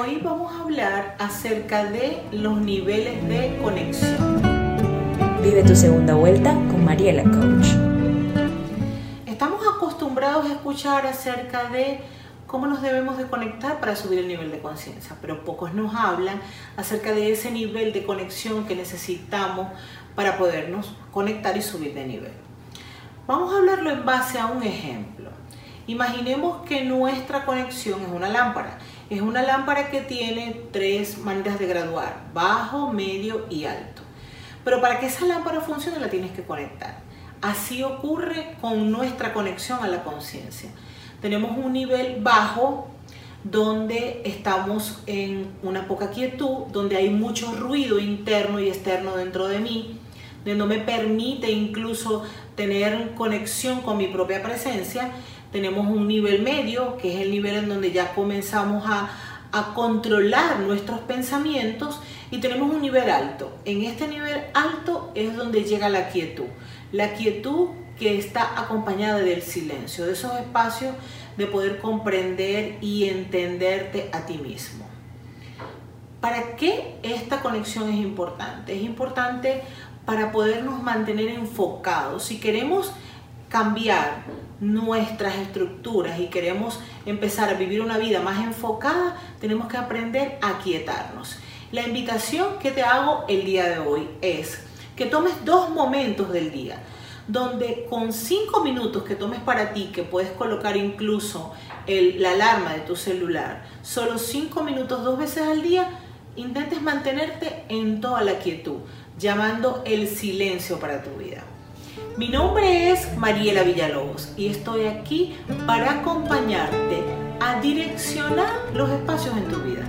Hoy vamos a hablar acerca de los niveles de conexión. Vive tu segunda vuelta con Mariela Coach. Estamos acostumbrados a escuchar acerca de cómo nos debemos de conectar para subir el nivel de conciencia, pero pocos nos hablan acerca de ese nivel de conexión que necesitamos para podernos conectar y subir de nivel. Vamos a hablarlo en base a un ejemplo. Imaginemos que nuestra conexión es una lámpara. Es una lámpara que tiene tres maneras de graduar, bajo, medio y alto. Pero para que esa lámpara funcione la tienes que conectar. Así ocurre con nuestra conexión a la conciencia. Tenemos un nivel bajo donde estamos en una poca quietud, donde hay mucho ruido interno y externo dentro de mí, donde no me permite incluso tener conexión con mi propia presencia. Tenemos un nivel medio, que es el nivel en donde ya comenzamos a, a controlar nuestros pensamientos y tenemos un nivel alto. En este nivel alto es donde llega la quietud. La quietud que está acompañada del silencio, de esos espacios de poder comprender y entenderte a ti mismo. ¿Para qué esta conexión es importante? Es importante para podernos mantener enfocados. Si queremos cambiar nuestras estructuras y queremos empezar a vivir una vida más enfocada, tenemos que aprender a quietarnos. La invitación que te hago el día de hoy es que tomes dos momentos del día donde con cinco minutos que tomes para ti, que puedes colocar incluso la alarma de tu celular, solo cinco minutos dos veces al día, intentes mantenerte en toda la quietud, llamando el silencio para tu vida. Mi nombre es Mariela Villalobos y estoy aquí para acompañarte a direccionar los espacios en tu vida.